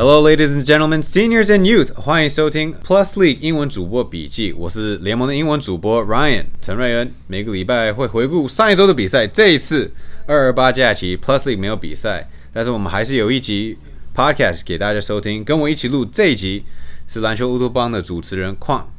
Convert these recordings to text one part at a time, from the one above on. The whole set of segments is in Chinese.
Hello, ladies and gentlemen, seniors and youth，欢迎收听 Plus League 英文主播笔记。我是联盟的英文主播 Ryan 陈瑞恩。每个礼拜会回顾上一周的比赛。这一次二二八假期，Plus League 没有比赛，但是我们还是有一集 Podcast 给大家收听。跟我一起录这一集是篮球乌托邦的主持人矿。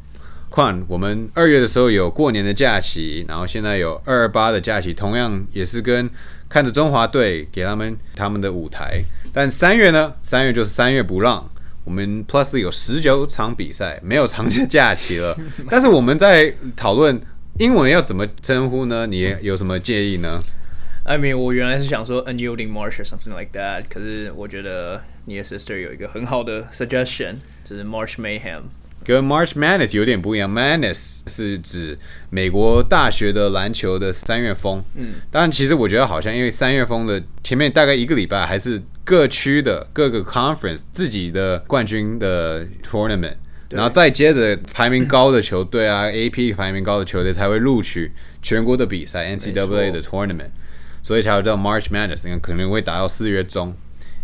况我们二月的时候有过年的假期，然后现在有二二八的假期，同样也是跟看着中华队给他们他们的舞台。但三月呢？三月就是三月不让。我们 Plus 有十九场比赛，没有长假假期了。但是我们在讨论英文要怎么称呼呢？你有什么建议呢？I mean，我原来是想说 Unyielding March or something like that，可是我觉得你的 sister 有一个很好的 suggestion，就是 March Mayhem。跟 March Madness 有点不一样，Madness 是指美国大学的篮球的三月风。嗯，当然，其实我觉得好像因为三月风的前面大概一个礼拜还是各区的各个 conference 自己的冠军的 tournament，然后再接着排名高的球队啊，AP 排名高的球队才会录取全国的比赛 NCAA 的 tournament，所以才会叫 March Madness，可能会打到四月中。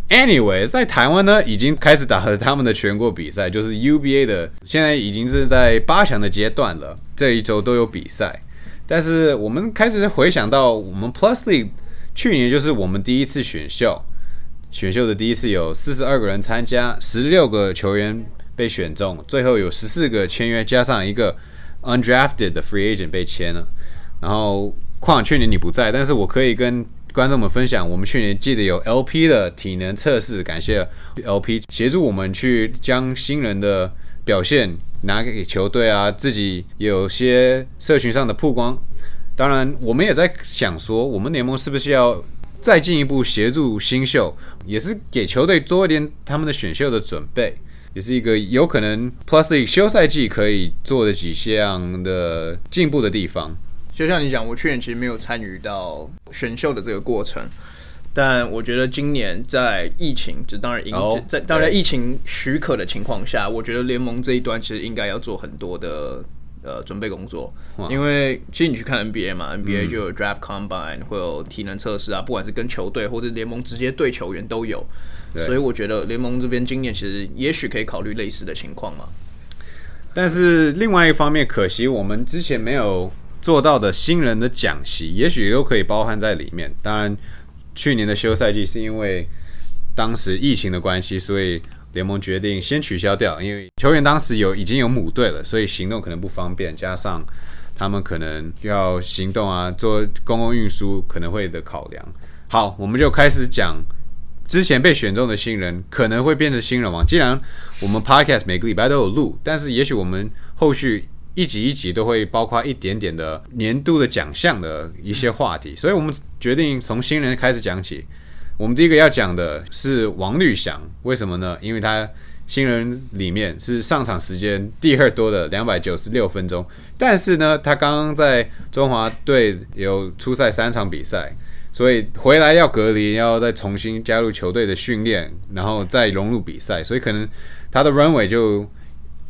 Anyway，在台湾呢，已经开始打了他们的全国比赛，就是 UBA 的，现在已经是在八强的阶段了。这一周都有比赛，但是我们开始回想到我们 Plusly 去年就是我们第一次选秀，选秀的第一次有四十二个人参加，十六个球员被选中，最后有十四个签约，加上一个 undrafted 的 free agent 被签了。然后，况去年你不在，但是我可以跟。观众们分享，我们去年记得有 LP 的体能测试，感谢 LP 协助我们去将新人的表现拿给球队啊，自己有些社群上的曝光。当然，我们也在想说，我们联盟是不是要再进一步协助新秀，也是给球队做一点他们的选秀的准备，也是一个有可能 Plus 休赛季可以做的几项的进步的地方。就像你讲，我去年其实没有参与到选秀的这个过程，但我觉得今年在疫情，就当然在当然疫情许可的情况下，我觉得联盟这一端其实应该要做很多的呃准备工作，因为其实你去看 NBA 嘛，NBA 就有 Draft Combine，会有体能测试啊，不管是跟球队或者联盟直接对球员都有，所以我觉得联盟这边今年其实也许可以考虑类似的情况嘛。但是另外一方面，可惜我们之前没有。做到的新人的讲习，也许都可以包含在里面。当然，去年的休赛季是因为当时疫情的关系，所以联盟决定先取消掉。因为球员当时有已经有母队了，所以行动可能不方便，加上他们可能要行动啊，做公共运输可能会的考量。好，我们就开始讲之前被选中的新人可能会变成新人王。既然我们 Podcast 每个礼拜都有录，但是也许我们后续。一集一集都会包括一点点的年度的奖项的一些话题，所以我们决定从新人开始讲起。我们第一个要讲的是王绿翔，为什么呢？因为他新人里面是上场时间第二多的两百九十六分钟，但是呢，他刚刚在中华队有出赛三场比赛，所以回来要隔离，要再重新加入球队的训练，然后再融入比赛，所以可能他的 runway 就。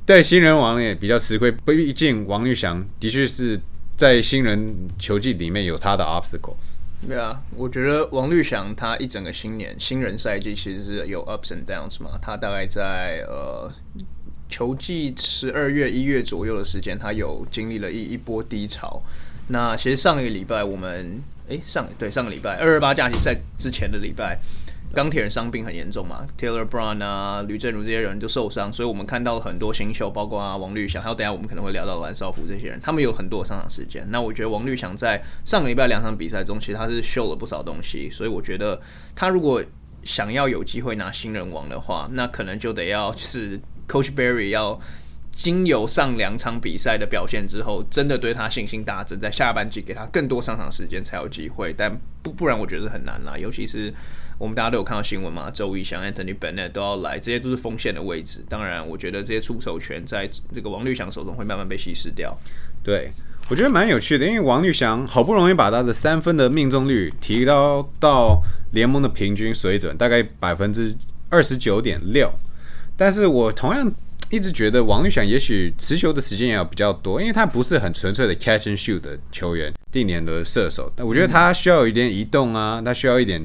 对新人王也比较吃亏，毕竟王玉祥的确是在新人球季里面有他的 obstacles。对啊，我觉得王绿祥他一整个新年新人赛季其实是有 ups and downs 嘛。他大概在呃球季十二月一月左右的时间，他有经历了一一波低潮。那其实上一个礼拜我们诶上对上个礼拜二二八假期赛之前的礼拜。钢铁人伤病很严重嘛，Taylor Brown 啊、吕振如这些人就受伤，所以我们看到了很多新秀，包括啊王绿翔，还有等下我们可能会聊到蓝少福这些人，他们有很多上场时间。那我觉得王绿翔在上个礼拜两场比赛中，其实他是秀了不少东西，所以我觉得他如果想要有机会拿新人王的话，那可能就得要是 Coach Barry 要经由上两场比赛的表现之后，真的对他信心大增，在下半季给他更多上场时间才有机会，但不不然我觉得很难啦，尤其是。我们大家都有看到新闻嘛？周瑜翔、Anthony Bennett 都要来，这些都是锋线的位置。当然，我觉得这些出手权在这个王绿翔手中会慢慢被稀释掉。对，我觉得蛮有趣的，因为王绿翔好不容易把他的三分的命中率提高到联盟的平均水准，大概百分之二十九点六。但是我同样一直觉得王绿翔也许持球的时间也要比较多，因为他不是很纯粹的 catch and shoot 的球员，定年的射手。但我觉得他需要有一点移动啊，他需要一点。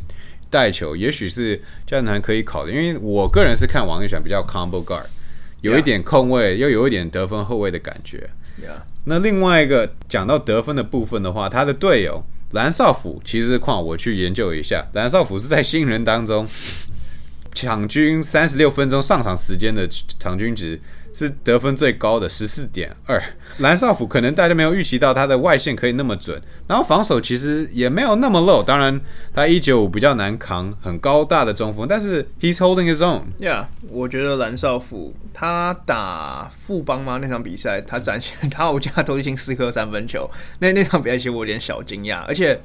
带球，也许是教练团可以考的。因为我个人是看王一选比较 combo guard，有一点控卫，又有一点得分后卫的感觉。那另外一个讲到得分的部分的话，他的队友蓝少辅，其实况我去研究一下，蓝少辅是在新人当中场均三十六分钟上场时间的场均值。是得分最高的十四点二，蓝少辅可能大家没有预期到他的外线可以那么准，然后防守其实也没有那么 low，当然他一九五比较难扛，很高大的中锋，但是 he's holding his own。Yeah，我觉得蓝少辅他打富邦吗那场比赛，他展现 他我家都已经四颗三分球，那那场比赛其实我有点小惊讶，而且。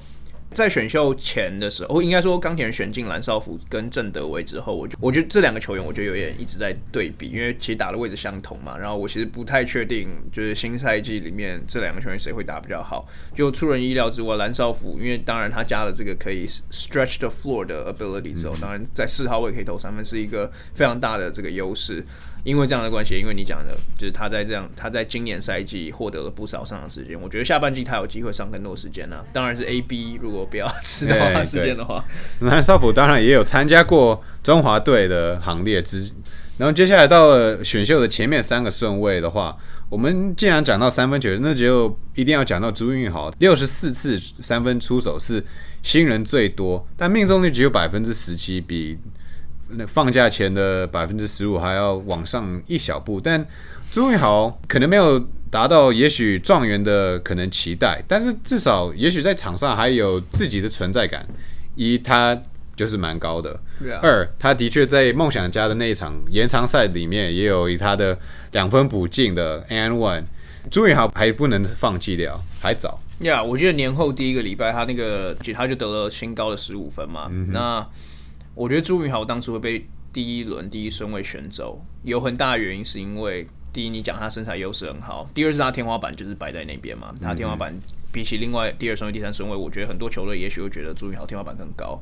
在选秀前的时候，应该说钢铁人选进蓝少辅跟郑德维之后，我就我觉得这两个球员，我就有点一直在对比，因为其实打的位置相同嘛。然后我其实不太确定，就是新赛季里面这两个球员谁会打比较好。就出人意料之外，蓝少辅，因为当然他加了这个可以 stretch the floor 的 ability 之后，当然在四号位可以投三分，是一个非常大的这个优势。因为这样的关系，因为你讲的，就是他在这样，他在今年赛季获得了不少上场时间。我觉得下半季他有机会上更多时间呢。当然是 A B，如果不要吃的话时间的话。那少普当然也有参加过中华队的行列之。然后接下来到了选秀的前面三个顺位的话，我们既然讲到三分球，那就一定要讲到朱运豪，六十四次三分出手是新人最多，但命中率只有百分之十七，比。那放假前的百分之十五还要往上一小步，但朱云豪可能没有达到也许状元的可能期待，但是至少也许在场上还有自己的存在感。一，他就是蛮高的；二，他的确在梦想家的那一场延长赛里面也有以他的两分补进的 and one。朱云豪还不能放弃掉，还早。呀，我觉得年后第一个礼拜他那个他就得了新高的十五分嘛，那。我觉得朱云豪当初会被第一轮第一顺位选走，有很大的原因是因为第一，你讲他身材优势很好；第二是他天花板就是摆在那边嘛，他天花板比起另外第二顺位、第三顺位，我觉得很多球队也许会觉得朱云豪天花板更高。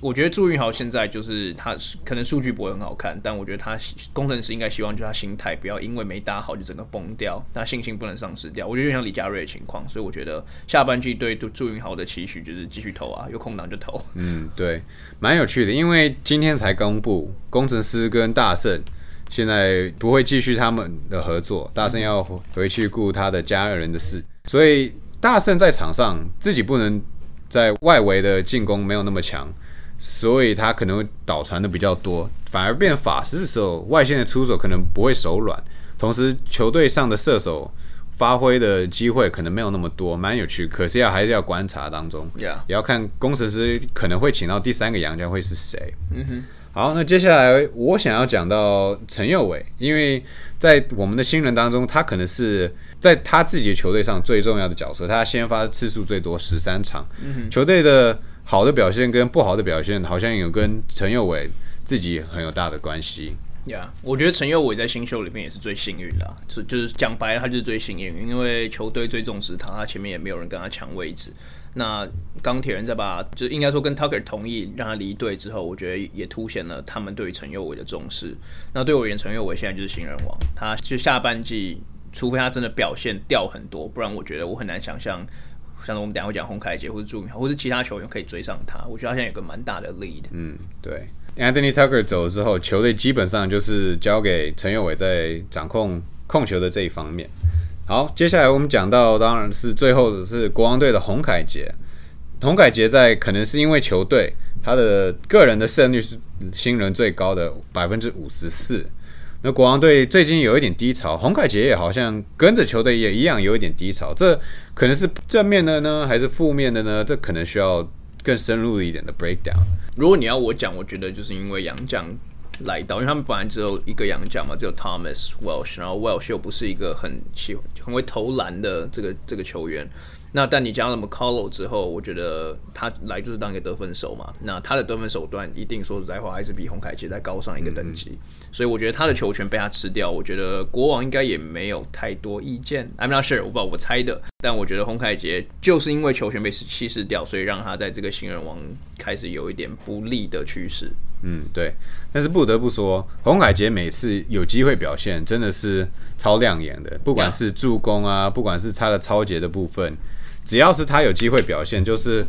我觉得朱云豪现在就是他可能数据不会很好看，但我觉得他工程师应该希望就是他心态不要因为没打好就整个崩掉，他信心不能丧失掉。我觉得就像李佳瑞的情况，所以我觉得下半季对朱云豪的期许就是继续投啊，有空档就投。嗯，对，蛮有趣的，因为今天才公布工程师跟大圣现在不会继续他们的合作，大圣要回去顾他的家人的事，所以大圣在场上自己不能在外围的进攻没有那么强。所以他可能会倒传的比较多，反而变法师的时候，外线的出手可能不会手软，同时球队上的射手发挥的机会可能没有那么多，蛮有趣。可是要还是要观察当中，也要看工程师可能会请到第三个洋将会是谁。嗯哼，好，那接下来我想要讲到陈佑伟，因为在我们的新人当中，他可能是在他自己的球队上最重要的角色，他先发次数最多十三场，嗯球队的。好的表现跟不好的表现，好像有跟陈佑伟自己很有大的关系。呀，我觉得陈佑伟在新秀里面也是最幸运的，是就是讲白了，他就是最幸运，因为球队最重视他，他前面也没有人跟他抢位置。那钢铁人在把，就应该说跟 Tucker 同意让他离队之后，我觉得也凸显了他们对陈佑伟的重视。那对我而言，陈佑伟现在就是新人王，他就下半季，除非他真的表现掉很多，不然我觉得我很难想象。像是我们等下会讲洪凯杰或者朱明，或者其他球员可以追上他，我觉得他现在有个蛮大的 lead。嗯，对，Anthony Tucker 走了之后，球队基本上就是交给陈佑伟在掌控控球的这一方面。好，接下来我们讲到，当然是最后的是国王队的洪凯杰。洪凯杰在可能是因为球队他的个人的胜率是新人最高的百分之五十四。那国王队最近有一点低潮，洪凯杰也好像跟着球队也一样有一点低潮，这可能是正面的呢，还是负面的呢？这可能需要更深入一点的 breakdown。如果你要我讲，我觉得就是因为杨将来到，因为他们本来只有一个杨将嘛，只有 Thomas Welsh，然后 Welsh 又不是一个很喜很会投篮的这个这个球员。那但你加了 McCullough 之后，我觉得他来就是当一个得分手嘛。那他的得分手段一定说实在话，还是比洪凯杰再高上一个等级。所以我觉得他的球权被他吃掉，我觉得国王应该也没有太多意见。I'm not sure，我不知道我猜的。但我觉得洪凯杰就是因为球权被稀释掉，所以让他在这个新人王开始有一点不利的趋势。嗯，对。但是不得不说，洪凯杰每次有机会表现，真的是超亮眼的。不管是助攻啊，不管是他的超节的部分。只要是他有机会表现，就是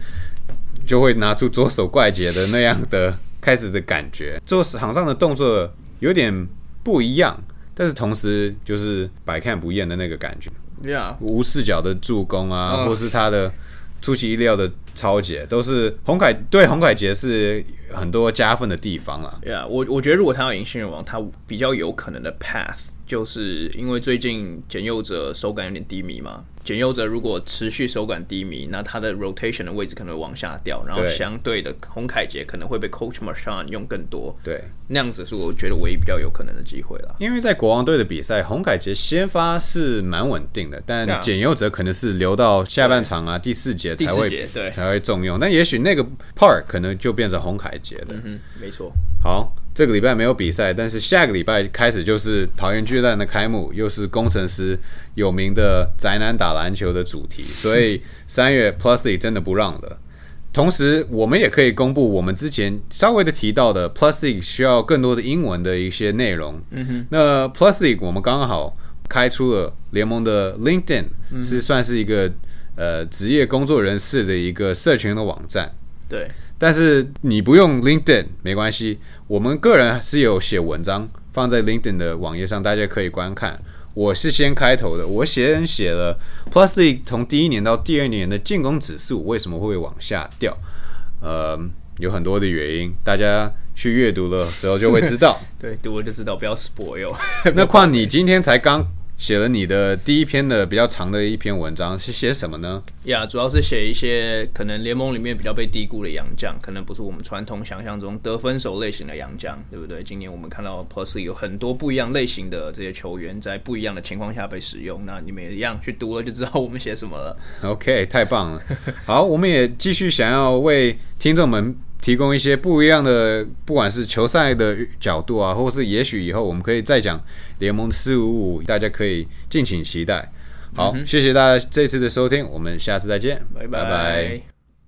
就会拿出左手怪杰的那样的开始的感觉，做场上的动作有点不一样，但是同时就是百看不厌的那个感觉。Yeah，无视角的助攻啊，嗯或是他的出其意料的超解，都是洪凯对洪凯杰是很多加分的地方啦。Yeah，我我觉得如果他要赢新人王，他比较有可能的 path，就是因为最近简佑哲手感有点低迷嘛。简佑哲如果持续手感低迷，那他的 rotation 的位置可能会往下掉，然后相对的洪凯杰可能会被 Coach Marshawn 用更多，对，那样子是我觉得唯一比较有可能的机会了。因为在国王队的比赛，洪凯杰先发是蛮稳定的，但简佑哲可能是留到下半场啊第四节才会对才会重用，但也许那个 part 可能就变成洪凯杰的。嗯，没错。好，这个礼拜没有比赛，但是下个礼拜开始就是桃园巨蛋的开幕，又是工程师有名的宅男打篮球的主题，所以三月 Plus League 真的不让了。同时，我们也可以公布我们之前稍微的提到的 Plus League 需要更多的英文的一些内容。嗯哼，那 Plus League 我们刚好开出了联盟的 LinkedIn，、是算是一个呃职业工作人士的一个社群的网站。对，但是你不用 LinkedIn 没关系，我们个人是有写文章放在 LinkedIn 的网页上，大家可以观看。我是先开头的，我写写了 Plus League 从第一年到第二年的进攻指数为什么会往下掉，呃，有很多的原因，大家去阅读的时候就会知道。对，读了就知道，不要 spoil。那况你今天才刚写了你的第一篇的比较长的一篇文章，是写什么呢？呀主要是写一些可能联盟里面比较被低估的洋将，可能不是我们传统想象中得分手类型的洋将，对不对？今年我们看到 Plus 有很多不一样类型的这些球员，在不一样的情况下被使用。那你们也 一样去读了就知道我们写什么了。OK，太棒了。好，我们也继续想要为听众们提供一些不一样的，不管是球赛的角度啊，或是也许以后我们可以再讲联盟四五五，大家可以敬请期待。好，谢谢大家这次的收听，我们下次再见，拜拜。拜拜